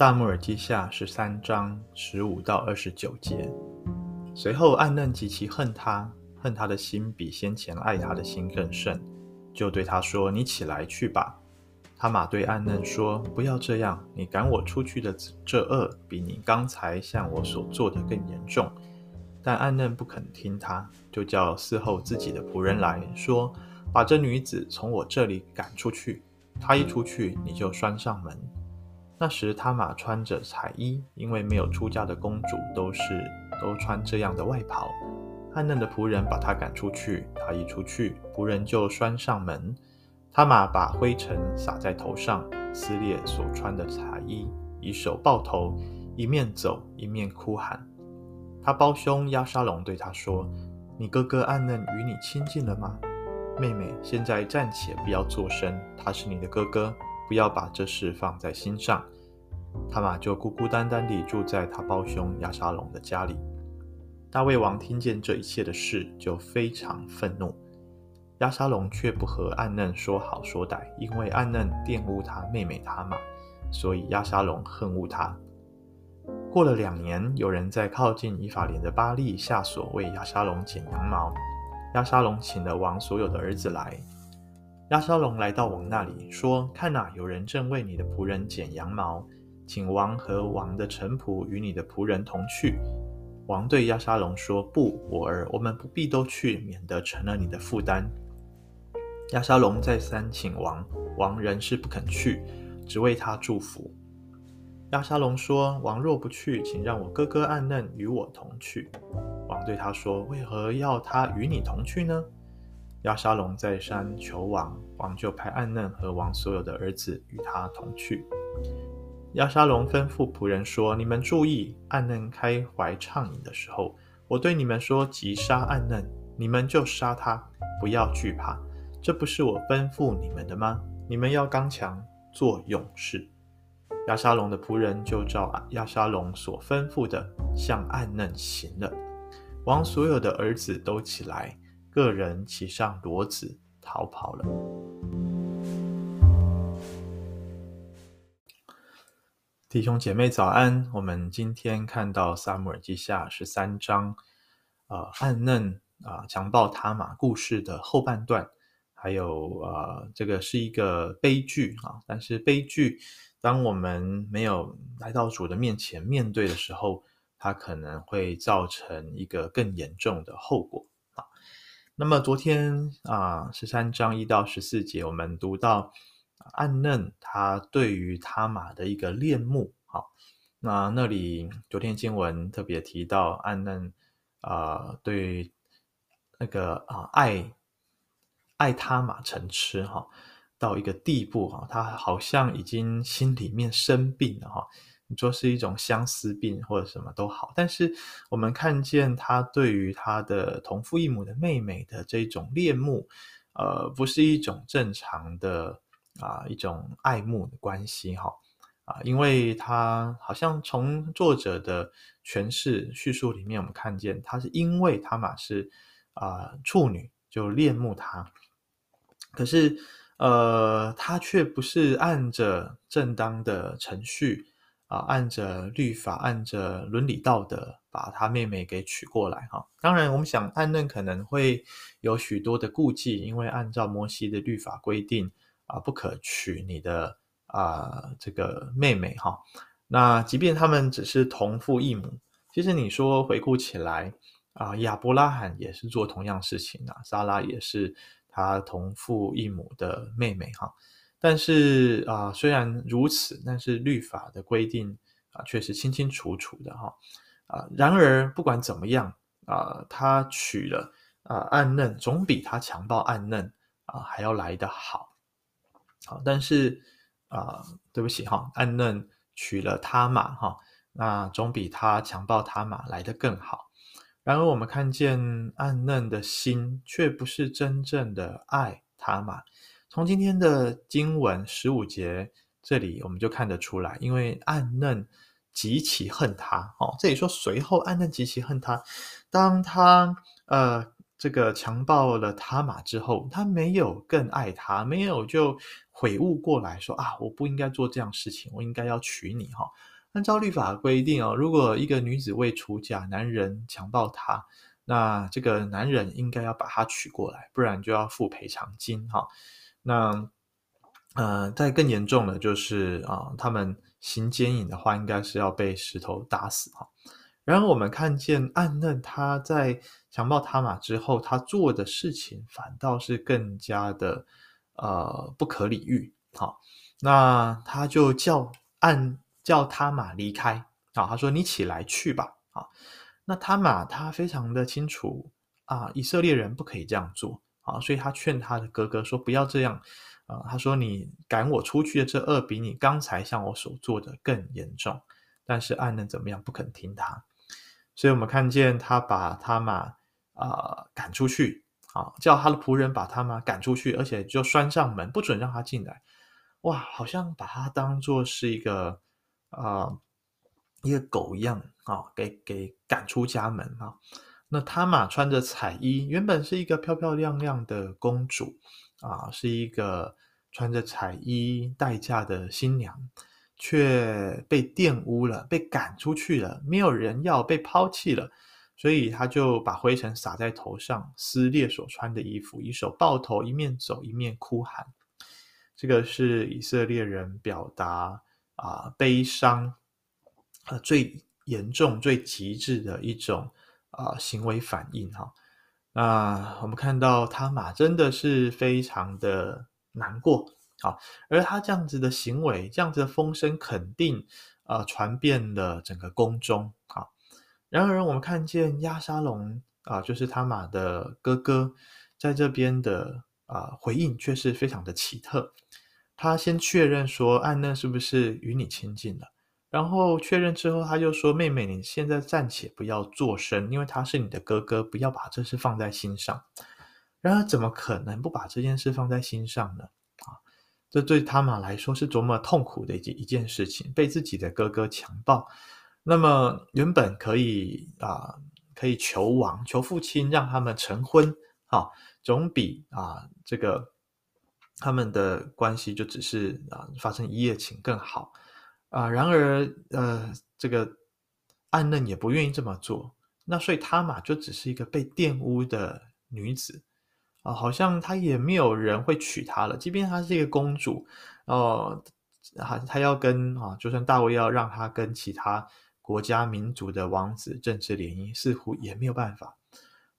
撒母耳记下十三章十五到二十九节。随后，暗嫩极其恨他，恨他的心比先前爱他的心更甚，就对他说：“你起来去吧。”他玛对暗嫩说：“不要这样，你赶我出去的这恶，比你刚才向我所做的更严重。”但暗嫩不肯听他，就叫伺候自己的仆人来说：“把这女子从我这里赶出去。她一出去，你就拴上门。”那时，他玛穿着彩衣，因为没有出嫁的公主都是都穿这样的外袍。暗嫩的仆人把他赶出去，他一出去，仆人就拴上门。他玛把灰尘撒在头上，撕裂所穿的彩衣，以手抱头，一面走一面哭喊。他胞兄押沙龙对他说：“你哥哥暗嫩与你亲近了吗？妹妹，现在暂且不要作声，他是你的哥哥。”不要把这事放在心上。他玛就孤孤单单地住在他胞兄亚沙龙的家里。大卫王听见这一切的事，就非常愤怒。亚沙龙却不和暗嫩说好说歹，因为暗嫩玷污他妹妹他玛，所以亚沙龙恨恶他。过了两年，有人在靠近以法莲的巴力夏索为亚沙龙剪羊毛。亚沙龙请了王所有的儿子来。亚沙龙来到王那里，说：“看哪，有人正为你的仆人剪羊毛，请王和王的臣仆与你的仆人同去。”王对亚沙龙说：“不，我儿，我们不必都去，免得成了你的负担。”亚沙龙再三请王，王仍是不肯去，只为他祝福。亚沙龙说：“王若不去，请让我哥哥暗嫩与我同去。”王对他说：“为何要他与你同去呢？”亚沙龙再三求王，王就派暗嫩和王所有的儿子与他同去。亚沙龙吩咐仆人说：“你们注意，暗嫩开怀畅饮的时候，我对你们说，击杀暗嫩，你们就杀他，不要惧怕。这不是我吩咐你们的吗？你们要刚强，做勇士。”亚沙龙的仆人就照亚沙龙所吩咐的，向暗嫩行了。王所有的儿子都起来。个人骑上骡子逃跑了。弟兄姐妹早安！我们今天看到撒母耳记下十三章，呃，暗嫩啊强暴他玛故事的后半段，还有呃，这个是一个悲剧啊。但是悲剧，当我们没有来到主的面前面对的时候，它可能会造成一个更严重的后果。那么昨天啊，十三章一到十四节，我们读到暗嫩他对于他玛的一个恋慕。好，那那里昨天经文特别提到暗嫩啊，对那个啊爱爱他玛成痴哈，到一个地步哈，他好像已经心里面生病了哈。你说是一种相思病或者什么都好，但是我们看见他对于他的同父异母的妹妹的这种恋慕，呃，不是一种正常的啊一种爱慕的关系哈啊，因为他好像从作者的诠释叙述里面，我们看见他是因为他嘛是啊处女就恋慕他，可是呃他却不是按着正当的程序。啊，按着律法，按着伦理道德，把他妹妹给娶过来哈。当然，我们想暗嫩可能会有许多的顾忌，因为按照摩西的律法规定啊，不可娶你的啊这个妹妹哈。那即便他们只是同父异母，其实你说回顾起来啊，亚伯拉罕也是做同样事情啊，撒拉也是他同父异母的妹妹哈。但是啊、虽然如此，但是律法的规定啊，却是清清楚楚的哈啊。然而不管怎么样啊，他娶了啊暗嫩，总比他强暴暗嫩啊还要来得好。好，但是啊，对不起哈，暗嫩娶了他玛哈，那总比他强暴他玛来得更好。然而我们看见暗嫩的心，却不是真正的爱他玛。从今天的经文十五节这里，我们就看得出来，因为暗嫩极其恨他哦。这里说随后暗嫩极其恨他，当他呃这个强暴了他玛之后，他没有更爱他，没有就悔悟过来说啊，我不应该做这样事情，我应该要娶你哈。按照律法规定哦，如果一个女子未出嫁，男人强暴她，那这个男人应该要把她娶过来，不然就要付赔偿金哈。那呃，再更严重的就是啊，他们行奸淫的话，应该是要被石头打死哈。然后我们看见暗嫩他在强暴他玛之后，他做的事情反倒是更加的呃不可理喻。好，那他就叫暗叫他玛离开啊，他说：“你起来去吧。”啊，那他玛他非常的清楚啊，以色列人不可以这样做啊，所以他劝他的哥哥说：“不要这样啊。”他说：“你赶我出去的这恶比你刚才向我所做的更严重。”但是暗嫩怎么样？不肯听他。所以我们看见他把他玛啊赶出去，啊，叫他的仆人把他玛赶出去，而且就拴上门，不准让他进来。哇，好像把他当做是一个啊、一个狗一样啊，给给赶出家门啊。那他玛穿着彩衣，原本是一个漂漂亮亮的公主啊，是一个穿着彩衣待嫁的新娘。却被玷污了，被赶出去了，没有人要，被抛弃了，所以他就把灰尘撒在头上，撕裂所穿的衣服，以手抱头，一面走一面哭喊。这个是以色列人表达啊、悲伤，呃最严重、最极致的一种啊、行为反应哈。那我们看到他马真的是非常的难过。好，而他这样子的行为，这样子的风声，肯定呃传遍了整个宫中。好，然而我们看见亚沙龙啊、就是他马的哥哥，在这边的啊、回应却是非常的奇特。他先确认说暗嫩是不是与你亲近了，然后确认之后，他就说妹妹，你现在暂且不要作声，因为他是你的哥哥，不要把这事放在心上。然而怎么可能不把这件事放在心上呢？啊这对他们来说是多么痛苦的一件一件事情，被自己的哥哥强暴。那么原本可以啊、可以求王求父亲让他们成婚，啊、总比啊、这个他们的关系就只是啊、发生一夜情更好啊、然而呃，这个暗嫩也不愿意这么做，那所以他玛就只是一个被玷污的女子。啊、好像她也没有人会娶她了。即便她是一个公主，哦，她她要跟啊，就算大卫要让她跟其他国家民族的王子政治联姻，似乎也没有办法。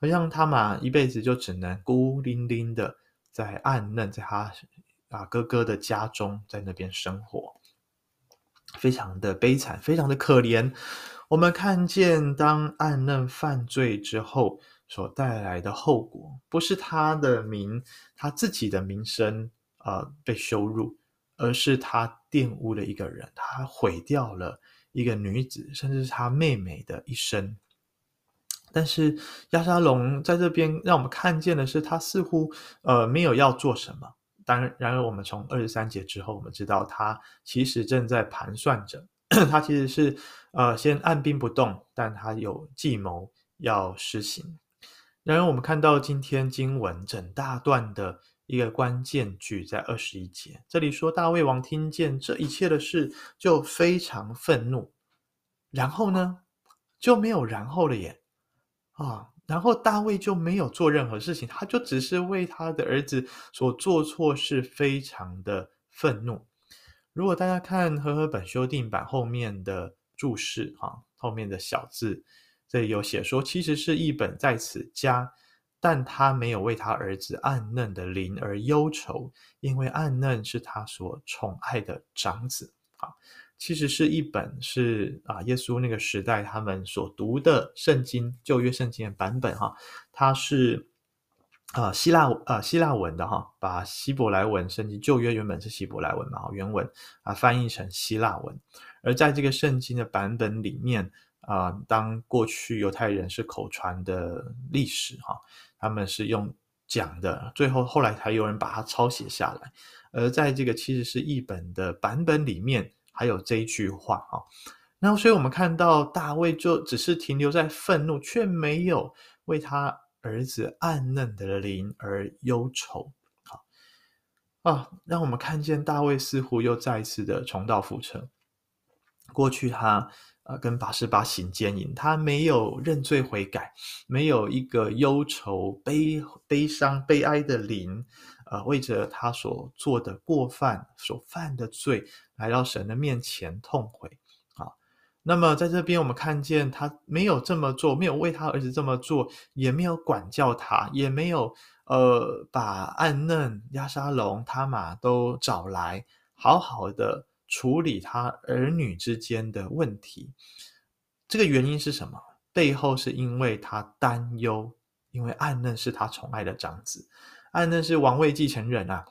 好像他玛一辈子就只能孤零零的在暗嫩，在他啊哥哥的家中，在那边生活，非常的悲惨，非常的可怜。我们看见当暗嫩犯罪之后。所带来的后果，不是他的名，他自己的名声呃被羞辱，而是他玷污了一个人，他毁掉了一个女子，甚至是他妹妹的一生。但是亚沙龙在这边让我们看见的是，他似乎呃没有要做什么。当然，然而我们从二十三节之后，我们知道他其实正在盘算着，他其实是呃先按兵不动，但他有计谋要施行。然而，我们看到今天经文整大段的一个关键句在二十一节，这里说大卫王听见这一切的事，就非常愤怒。然后呢，就没有然后了耶啊！然后大卫就没有做任何事情，他就只是为他的儿子所做错事，非常的愤怒。如果大家看和合本修订版后面的注释啊，后面的小字。这里有写说，其实是一本在此加，但他没有为他儿子暗嫩的灵而忧愁，因为暗嫩是他所宠爱的长子。啊，其实是一本是啊，耶稣那个时代他们所读的圣经，旧约圣经的版本哈，它是啊希腊啊希腊文的哈，把希伯来文圣经旧约原本是希伯来文嘛，原文啊翻译成希腊文，而在这个圣经的版本里面。啊、当过去犹太人是口传的历史哈，他们是用讲的，最后后来才有人把它抄写下来。而在这个其实是译本的版本里面，还有这一句话哈。然后，所以我们看到大卫就只是停留在愤怒，却没有为他儿子暗嫩的灵而忧愁。好啊，让我们看见大卫似乎又再一次的重蹈覆辙。过去他呃跟拔示巴行奸淫，他没有认罪悔改，没有一个忧愁、悲悲伤、悲哀的灵，呃，为着他所做的过犯、所犯的罪，来到神的面前痛悔。啊，那么在这边我们看见他没有这么做，没有为他儿子这么做，也没有管教他，也没有呃把暗嫩、押沙龙、他玛都找来，好好的。处理他儿女之间的问题，这个原因是什么？背后是因为他担忧，因为暗嫩是他宠爱的长子，暗嫩是王位继承人啊。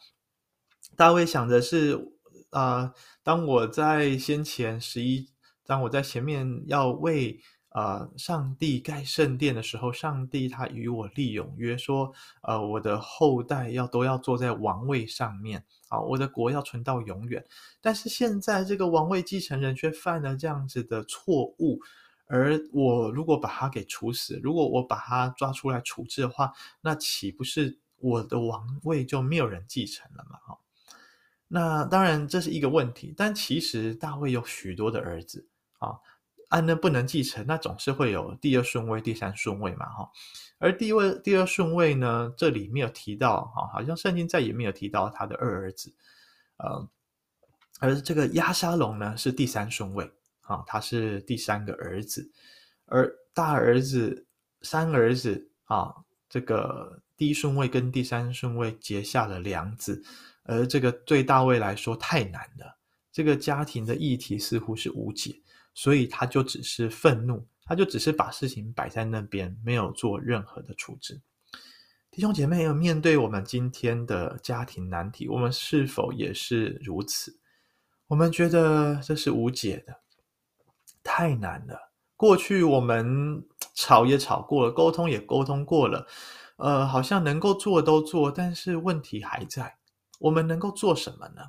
大卫想的是，啊、当我在先前十一，当我在前面要为。啊、上帝盖圣殿的时候，上帝他与我立永约，说，呃，我的后代要都要坐在王位上面，啊，我的国要存到永远。但是现在这个王位继承人却犯了这样子的错误，而我如果把他给处死，如果我把他抓出来处置的话，那岂不是我的王位就没有人继承了吗？哈，那当然这是一个问题，但其实大卫有许多的儿子啊。暗嫩不能继承，那总是会有第二顺位、第三顺位嘛，哈。而第二第二顺位呢，这里没有提到，哈，好像圣经再也没有提到他的二儿子，呃，而这个押沙龙呢是第三顺位，啊，他是第三个儿子，而大儿子、三儿子啊，这个第一顺位跟第三顺位结下了梁子，而这个对大卫来说太难了，这个家庭的议题似乎是无解。所以他就只是愤怒，他就只是把事情摆在那边，没有做任何的处置。弟兄姐妹，要面对我们今天的家庭难题，我们是否也是如此？我们觉得这是无解的，太难了。过去我们吵也吵过了，沟通也沟通过了，呃，好像能够做都做，但是问题还在。我们能够做什么呢？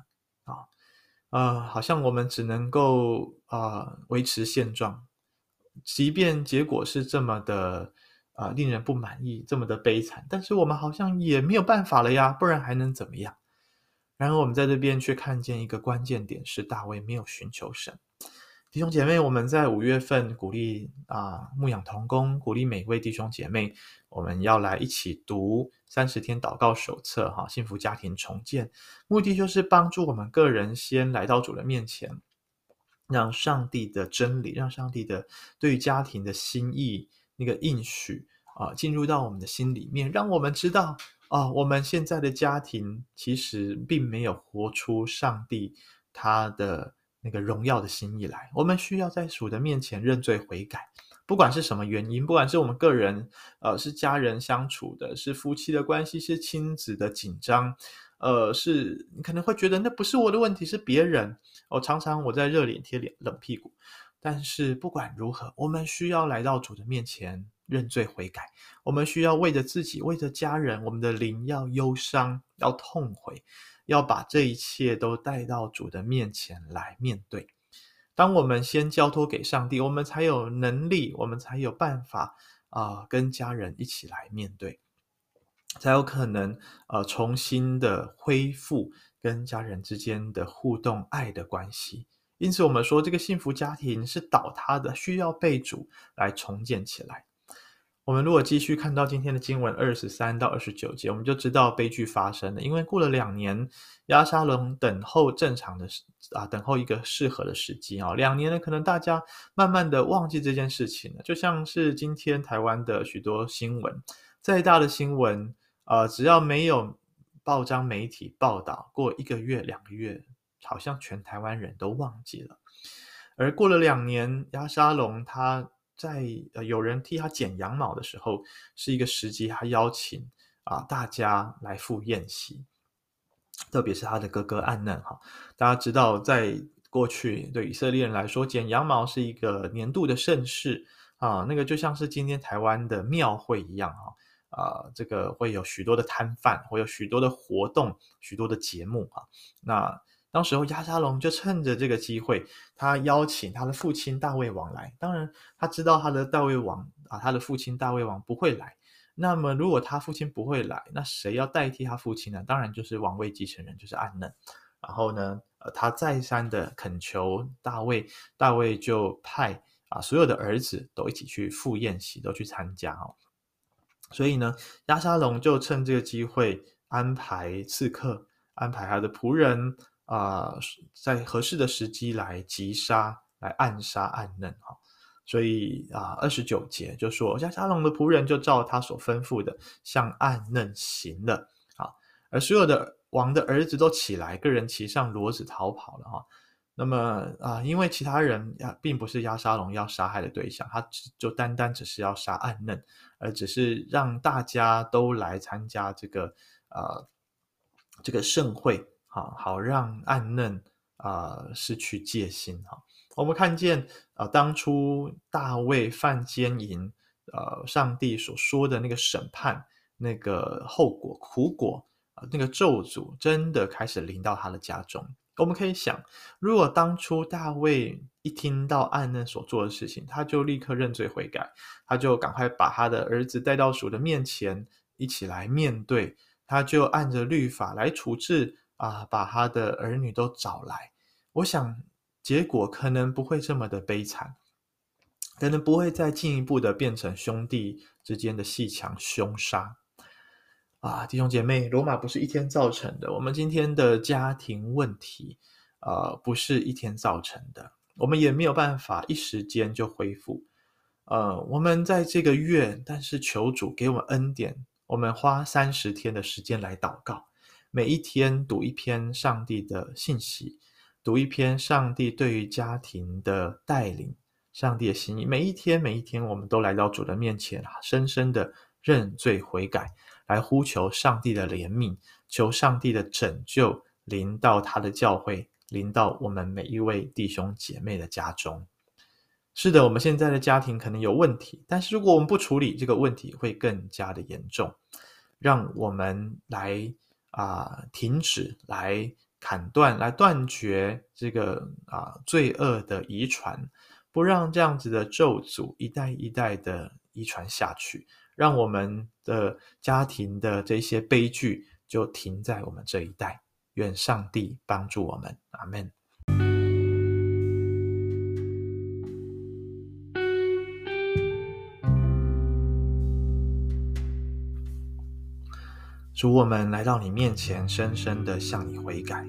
啊呃，好像我们只能够啊、维持现状，即便结果是这么的啊、令人不满意，这么的悲惨，但是我们好像也没有办法了呀，不然还能怎么样？然而我们在这边却看见一个关键点是大卫没有寻求神。弟兄姐妹，我们在五月份鼓励啊牧养同工，鼓励每位弟兄姐妹，我们要来一起读三十天祷告手册，哈，幸福家庭重建，目的就是帮助我们个人先来到主的面前，让上帝的真理，让上帝的对家庭的心意那个应许啊，进入到我们的心里面，让我们知道啊，我们现在的家庭其实并没有活出上帝他的。那个荣耀的心意来，我们需要在主的面前认罪悔改，不管是什么原因，不管是我们个人，呃，是家人相处的，是夫妻的关系，是亲子的紧张，呃，是你可能会觉得那不是我的问题，是别人。我、常常我在热脸贴脸冷屁股，但是不管如何，我们需要来到主的面前认罪悔改，我们需要为着自己，为着家人，我们的灵要忧伤，要痛悔。要把这一切都带到主的面前来面对。当我们先交托给上帝，我们才有能力，我们才有办法啊、跟家人一起来面对，才有可能呃重新的恢复跟家人之间的互动、爱的关系。因此，我们说这个幸福家庭是倒塌的，需要被主来重建起来。我们如果继续看到今天的经文二十三到二十九节，我们就知道悲剧发生了。因为过了两年，押沙龙等候正常的啊，等候一个适合的时机啊。两年呢，可能大家慢慢的忘记这件事情了。就像是今天台湾的许多新闻，再大的新闻，呃，只要没有报章媒体报道，过一个月、两个月，好像全台湾人都忘记了。而过了两年，押沙龙他。在呃有人替他剪羊毛的时候，是一个时机，他邀请啊大家来赴宴席，特别是他的哥哥暗嫩哈。大家知道，在过去对以色列人来说，剪羊毛是一个年度的盛事啊，那个就像是今天台湾的庙会一样哈啊，这个会有许多的摊贩，会有许多的活动，许多的节目哈。那当时候，亚沙龙就趁着这个机会，他邀请他的父亲大卫王来。当然，他知道他的大卫王啊，他的父亲大卫王不会来。那么，如果他父亲不会来，那谁要代替他父亲呢？当然就是王位继承人，就是暗嫩。然后呢，呃，他再三的恳求大卫，大卫就派啊所有的儿子都一起去赴宴席，都去参加哦。所以呢，亚沙龙就趁这个机会安排刺客，安排他的仆人啊、在合适的时机来击杀、来暗杀暗嫩哈。所以啊，二十九节就说押沙龙的仆人就照他所吩咐的，向暗嫩行了啊。而所有的王的儿子都起来，个人骑上骡子逃跑了哈。那么啊，因为其他人呀，并不是押沙龙要杀害的对象，他只就单单只是要杀暗嫩，而只是让大家都来参加这个呃这个盛会啊，好让暗嫩啊失去戒心哈。我们看见啊，当初大卫犯奸淫，呃，上帝所说的那个审判，那个后果苦果啊，那个咒诅真的开始临到他的家中。我们可以想，如果当初大卫一听到暗嫩所做的事情，他就立刻认罪悔改，他就赶快把他的儿子带到主的面前，一起来面对，他就按着律法来处置啊，把他的儿女都找来。我想，结果可能不会这么的悲惨，可能不会再进一步的变成兄弟之间的鬩墙凶杀。啊，弟兄姐妹，罗马不是一天造成的。我们今天的家庭问题，呃，不是一天造成的。我们也没有办法一时间就恢复。呃，我们在这个月，但是求主给我们恩典，我们花三十天的时间来祷告，每一天读一篇上帝的信息，读一篇上帝对于家庭的带领，上帝的心意。每一天，每一天，我们都来到主的面前，深深的认罪悔改。来呼求上帝的怜悯，求上帝的拯救临到他的教会，临到我们每一位弟兄姐妹的家中。是的，我们现在的家庭可能有问题，但是如果我们不处理这个问题，会更加的严重。让我们来啊、停止，来砍断，来断绝这个啊、罪恶的遗传，不让这样子的咒诅一代一代的遗传下去。让我们的家庭的这些悲剧就停在我们这一代。愿上帝帮助我们，阿门。主，我们来到你面前，深深的向你悔改。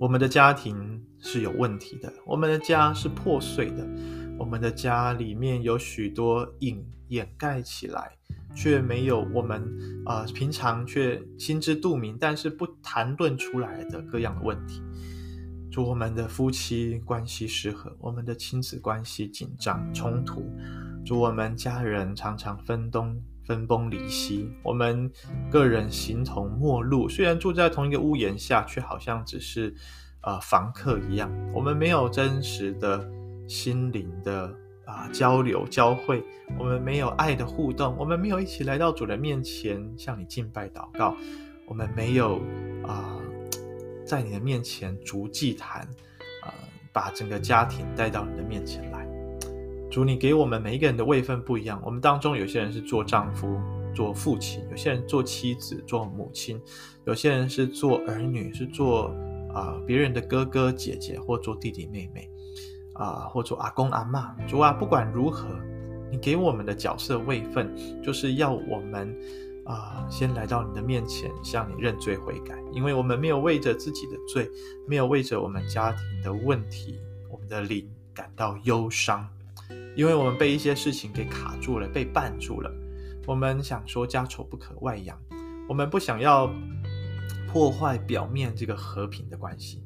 我们的家庭是有问题的，我们的家是破碎的，我们的家里面有许多隐掩盖起来。却没有我们啊、平常却心知肚明，但是不谈论出来的各样的问题。主，我们的夫妻关系失和，我们的亲子关系紧张冲突。主，我们家人常常分东分崩离析，我们个人形同陌路。虽然住在同一个屋檐下，却好像只是、呃、房客一样。我们没有真实的心灵的。啊，交流交汇，我们没有爱的互动，我们没有一起来到主的面前向你敬拜祷告，我们没有啊，在你的面前筑祭坛，啊，把整个家庭带到你的面前来。主，你给我们每一个人的位分不一样，我们当中有些人是做丈夫、做父亲，有些人做妻子、做母亲，有些人是做儿女，是做啊别人的哥哥姐姐，或做弟弟妹妹。啊，或做阿公阿妈，主啊，不管如何，你给我们的角色位分，就是要我们啊，先来到你的面前，向你认罪悔改，因为我们没有为着自己的罪，没有为着我们家庭的问题，我们的灵感到忧伤，因为我们被一些事情给卡住了，被绊住了。我们想说家丑不可外扬，我们不想要破坏表面这个和平的关系，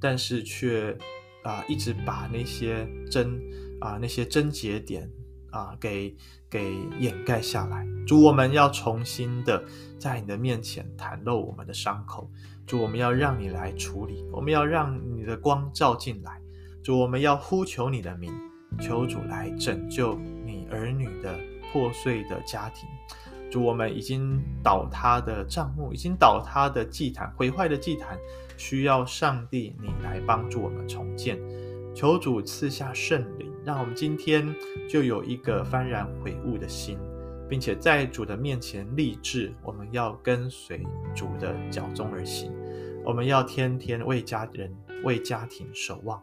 但是却。啊，一直把那些真啊那些症结点啊给给掩盖下来。主，我们要重新的在你的面前袒露我们的伤口。主，我们要让你来处理，我们要让你的光照进来。主，我们要呼求你的名，求主来拯救你儿女的破碎的家庭。主，我们已经倒塌的帐幕，已经倒塌的祭坛，毁坏的祭坛。需要上帝你来帮助我们重建，求主赐下圣灵，让我们今天就有一个幡然悔悟的心，并且在主的面前立志，我们要跟随主的脚踪而行，我们要天天为家人、为家庭守望。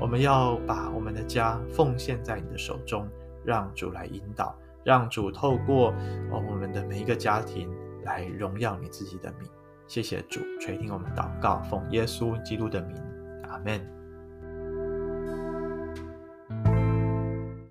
我们要把我们的家奉献在你的手中，让主来引导，让主透过我们的每一个家庭来荣耀你自己的名。谢谢主垂听我们祷告，奉耶稣基督的名，阿门。